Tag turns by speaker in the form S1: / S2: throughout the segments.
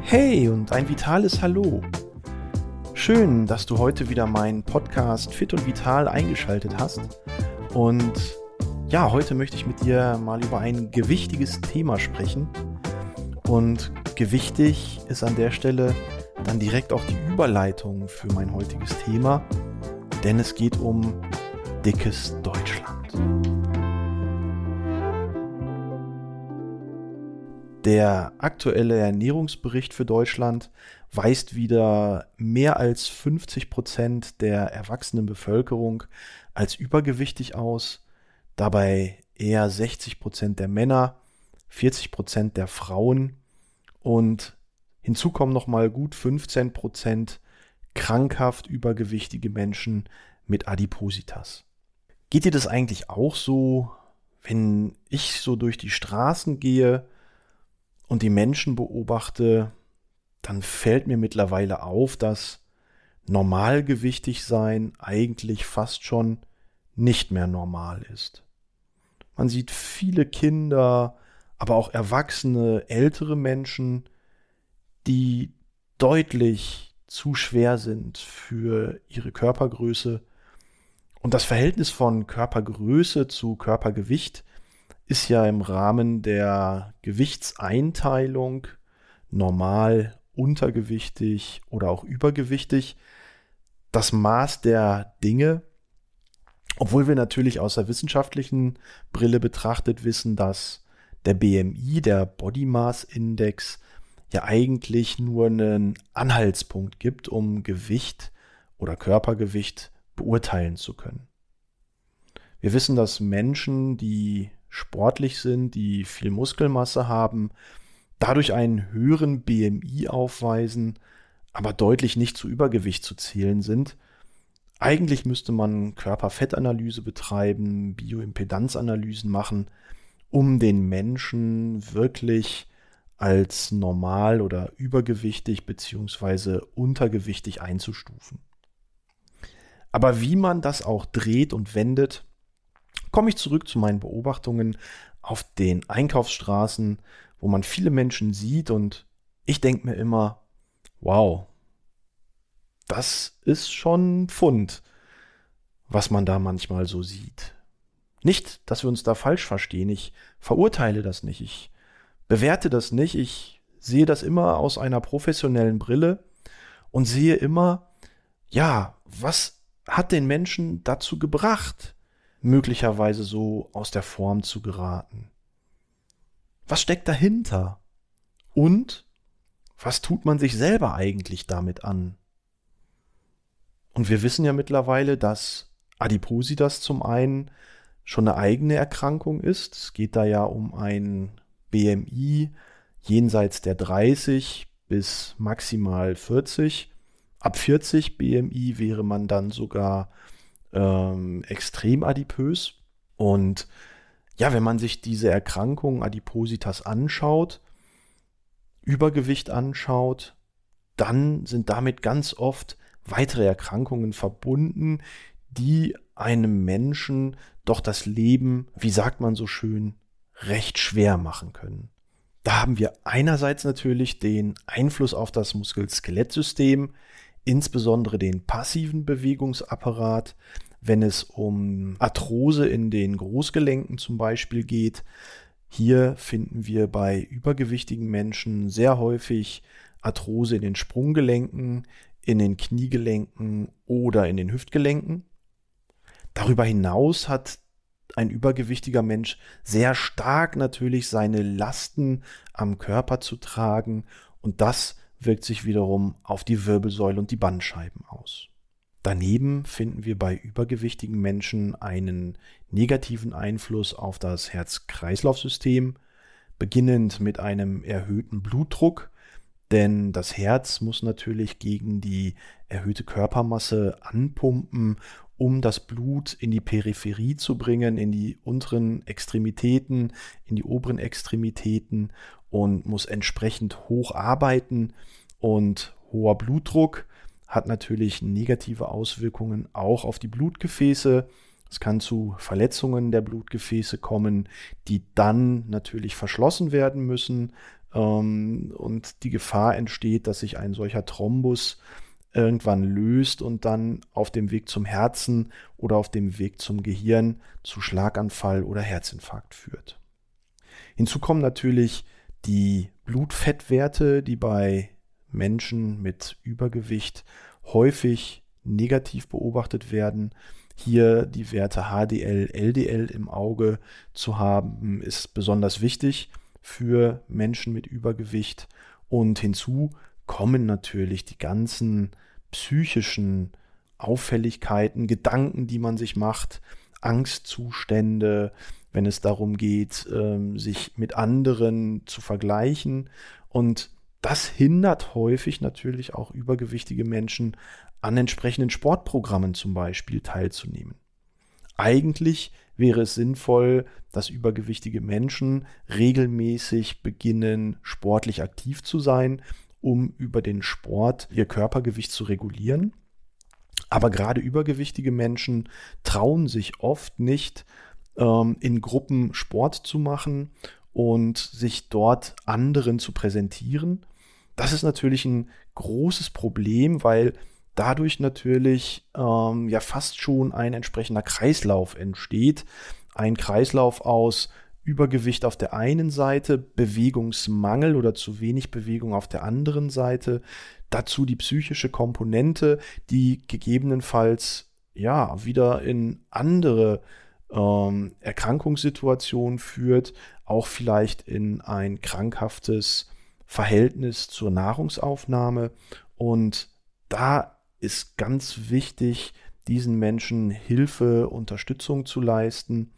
S1: Hey und ein vitales Hallo. Schön, dass du heute wieder meinen Podcast Fit und Vital eingeschaltet hast. Und ja, heute möchte ich mit dir mal über ein gewichtiges Thema sprechen. Und gewichtig ist an der Stelle dann direkt auch die Überleitung für mein heutiges Thema, denn es geht um dickes Deutschland. Der aktuelle Ernährungsbericht für Deutschland weist wieder mehr als 50 Prozent der erwachsenen Bevölkerung als übergewichtig aus, dabei eher 60 Prozent der Männer, 40 Prozent der Frauen und hinzu kommen nochmal gut 15 Prozent krankhaft übergewichtige Menschen mit Adipositas. Geht dir das eigentlich auch so, wenn ich so durch die Straßen gehe und die Menschen beobachte, dann fällt mir mittlerweile auf, dass normalgewichtig sein eigentlich fast schon nicht mehr normal ist. Man sieht viele Kinder, aber auch erwachsene, ältere Menschen, die deutlich zu schwer sind für ihre Körpergröße. Und das Verhältnis von Körpergröße zu Körpergewicht ist ja im Rahmen der Gewichtseinteilung normal, untergewichtig oder auch übergewichtig das Maß der Dinge, obwohl wir natürlich aus der wissenschaftlichen Brille betrachtet wissen, dass der BMI, der Body Mass Index, ja eigentlich nur einen Anhaltspunkt gibt, um Gewicht oder Körpergewicht beurteilen zu können. Wir wissen, dass Menschen, die sportlich sind, die viel Muskelmasse haben, dadurch einen höheren BMI aufweisen, aber deutlich nicht zu Übergewicht zu zählen sind. Eigentlich müsste man Körperfettanalyse betreiben, Bioimpedanzanalysen machen, um den Menschen wirklich als normal oder übergewichtig beziehungsweise untergewichtig einzustufen. Aber wie man das auch dreht und wendet, komme ich zurück zu meinen Beobachtungen auf den Einkaufsstraßen, wo man viele Menschen sieht und ich denke mir immer, wow, das ist schon Pfund, was man da manchmal so sieht. Nicht, dass wir uns da falsch verstehen, ich verurteile das nicht, ich bewerte das nicht, ich sehe das immer aus einer professionellen Brille und sehe immer, ja, was hat den Menschen dazu gebracht, möglicherweise so aus der Form zu geraten? Was steckt dahinter? Und was tut man sich selber eigentlich damit an? Und wir wissen ja mittlerweile, dass Adipositas zum einen schon eine eigene Erkrankung ist. Es geht da ja um ein BMI jenseits der 30 bis maximal 40. Ab 40 BMI wäre man dann sogar ähm, extrem adipös. Und ja, wenn man sich diese Erkrankung Adipositas anschaut, Übergewicht anschaut, dann sind damit ganz oft weitere Erkrankungen verbunden, die einem Menschen doch das Leben, wie sagt man so schön, recht schwer machen können. Da haben wir einerseits natürlich den Einfluss auf das Muskel-Skelettsystem, insbesondere den passiven Bewegungsapparat, wenn es um Arthrose in den Großgelenken zum Beispiel geht. Hier finden wir bei übergewichtigen Menschen sehr häufig Arthrose in den Sprunggelenken, in den Kniegelenken oder in den Hüftgelenken. Darüber hinaus hat ein übergewichtiger Mensch sehr stark natürlich seine Lasten am Körper zu tragen und das wirkt sich wiederum auf die Wirbelsäule und die Bandscheiben aus. Daneben finden wir bei übergewichtigen Menschen einen negativen Einfluss auf das Herz-Kreislauf-System, beginnend mit einem erhöhten Blutdruck, denn das Herz muss natürlich gegen die erhöhte Körpermasse anpumpen, um das Blut in die Peripherie zu bringen, in die unteren Extremitäten, in die oberen Extremitäten und muss entsprechend hoch arbeiten und hoher Blutdruck hat natürlich negative Auswirkungen auch auf die Blutgefäße, Es kann zu Verletzungen der Blutgefäße kommen, die dann natürlich verschlossen werden müssen. Ähm, und die Gefahr entsteht, dass sich ein solcher Thrombus irgendwann löst und dann auf dem Weg zum Herzen oder auf dem Weg zum Gehirn zu Schlaganfall oder Herzinfarkt führt. Hinzu kommen natürlich die Blutfettwerte, die bei Menschen mit Übergewicht häufig negativ beobachtet werden. Hier die Werte HDL, LDL im Auge zu haben, ist besonders wichtig für Menschen mit Übergewicht. Und hinzu kommen natürlich die ganzen psychischen Auffälligkeiten, Gedanken, die man sich macht, Angstzustände, wenn es darum geht, ähm, sich mit anderen zu vergleichen. Und das hindert häufig natürlich auch übergewichtige Menschen an entsprechenden Sportprogrammen zum Beispiel teilzunehmen. Eigentlich wäre es sinnvoll, dass übergewichtige Menschen regelmäßig beginnen, sportlich aktiv zu sein, um über den Sport ihr Körpergewicht zu regulieren. Aber gerade übergewichtige Menschen trauen sich oft nicht, ähm, in Gruppen Sport zu machen und sich dort anderen zu präsentieren. Das ist natürlich ein großes Problem, weil dadurch natürlich ähm, ja fast schon ein entsprechender Kreislauf entsteht. Ein Kreislauf aus Übergewicht auf der einen Seite, Bewegungsmangel oder zu wenig Bewegung auf der anderen Seite, dazu die psychische Komponente, die gegebenenfalls ja wieder in andere ähm, Erkrankungssituationen führt, auch vielleicht in ein krankhaftes Verhältnis zur Nahrungsaufnahme. Und da ist ganz wichtig, diesen Menschen Hilfe, Unterstützung zu leisten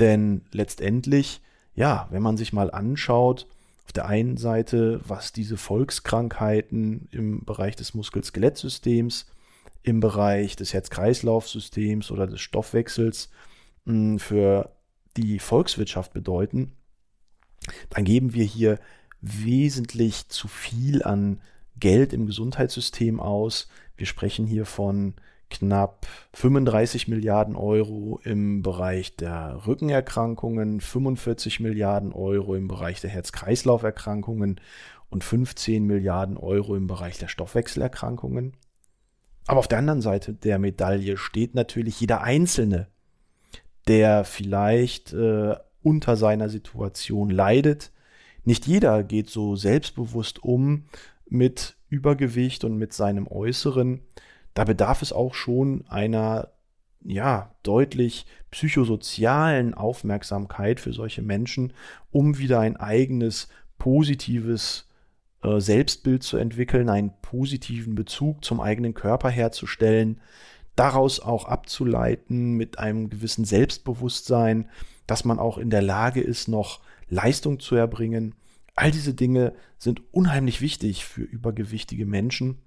S1: denn letztendlich, ja, wenn man sich mal anschaut, auf der einen Seite, was diese Volkskrankheiten im Bereich des Muskel-Skelettsystems, im Bereich des Herz-Kreislauf-Systems oder des Stoffwechsels mh, hm, für die Volkswirtschaft bedeuten, dann geben wir hier wesentlich zu viel an Geld im Gesundheitssystem aus. Wir sprechen hier von knapp 35 Milliarden Euro im Bereich der Rückenerkrankungen, 45 Milliarden Euro im Bereich der Herz-Kreislauf-Erkrankungen und 15 Milliarden Euro im Bereich der Stoffwechselerkrankungen. Aber auf der anderen Seite der Medaille steht natürlich jeder Einzelne, der vielleicht äh, unter seiner Situation leidet. Nicht jeder geht so selbstbewusst um mit Übergewicht und mit seinem Äußeren da bedarf es auch schon einer ja, deutlich psychosozialen Aufmerksamkeit für solche Menschen, um wieder ein eigenes positives äh, Selbstbild zu entwickeln, einen positiven Bezug zum eigenen Körper herzustellen, daraus auch abzuleiten mit einem gewissen Selbstbewusstsein, dass man auch in der Lage ist, noch Leistung zu erbringen. All diese Dinge sind unheimlich wichtig für übergewichtige Menschen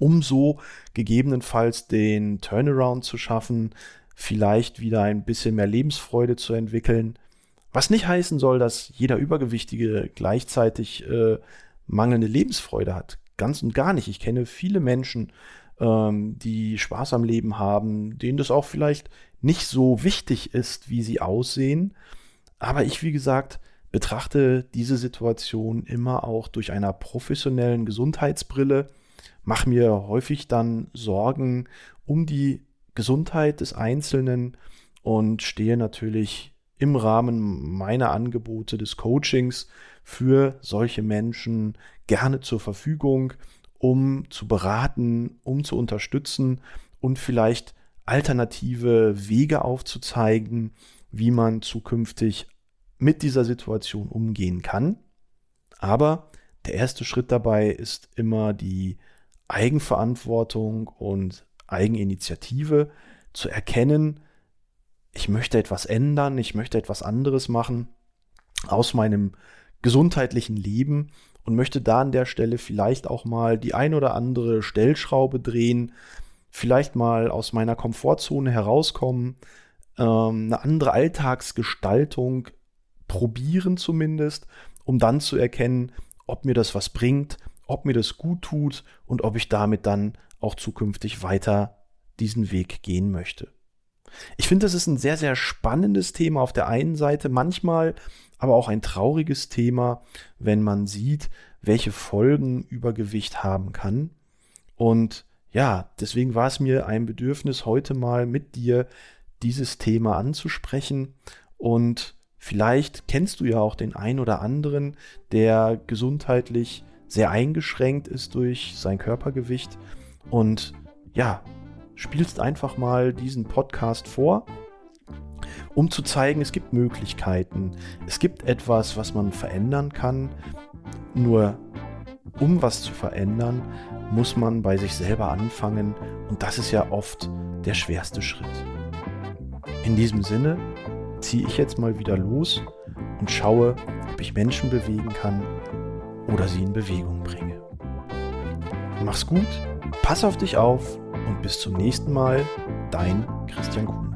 S1: um so gegebenenfalls den Turnaround zu schaffen, vielleicht wieder ein bisschen mehr Lebensfreude zu entwickeln. Was nicht heißen soll, dass jeder Übergewichtige gleichzeitig äh, mangelnde Lebensfreude hat. Ganz und gar nicht. Ich kenne viele Menschen, ähm, die Spaß am Leben haben, denen das auch vielleicht nicht so wichtig ist, wie sie aussehen. Aber ich, wie gesagt, betrachte diese Situation immer auch durch einer professionellen Gesundheitsbrille mache mir häufig dann Sorgen um die Gesundheit des Einzelnen und stehe natürlich im Rahmen meiner Angebote des Coachings für solche Menschen gerne zur Verfügung, um zu beraten, um zu unterstützen und vielleicht alternative Wege aufzuzeigen, wie man zukünftig mit dieser Situation umgehen kann. Aber der erste Schritt dabei ist immer die Eigenverantwortung und Eigeninitiative zu erkennen, ich möchte etwas ändern, ich möchte etwas anderes machen aus meinem gesundheitlichen Leben und möchte da an der Stelle vielleicht auch mal die ein oder andere Stellschraube drehen, vielleicht mal aus meiner Komfortzone herauskommen, ähm, eine andere Alltagsgestaltung probieren zumindest, um dann zu erkennen, ob mir das was bringt, ob mir das gut tut und ob ich damit dann auch zukünftig weiter diesen Weg gehen möchte. Ich finde, das ist ein sehr, sehr spannendes Thema auf der einen Seite, manchmal aber auch ein trauriges Thema, wenn man sieht, welche Folgen Übergewicht haben kann. Und ja, deswegen war es mir ein Bedürfnis, heute mal mit dir dieses Thema anzusprechen. Und vielleicht kennst du ja auch den einen oder anderen, der gesundheitlich sehr eingeschränkt ist durch sein Körpergewicht. Und ja, spielst einfach mal diesen Podcast vor, um zu zeigen, es gibt Möglichkeiten. Es gibt etwas, was man verändern kann. Nur um was zu verändern, muss man bei sich selber anfangen und das ist ja oft der schwerste Schritt. In diesem Sinne ziehe ich jetzt mal wieder los und schaue, ob ich Menschen bewegen kann oder sie in Bewegung bringe. Mach's gut, pass auf dich auf und bis zum nächsten Mal, dein Christian Kuhn.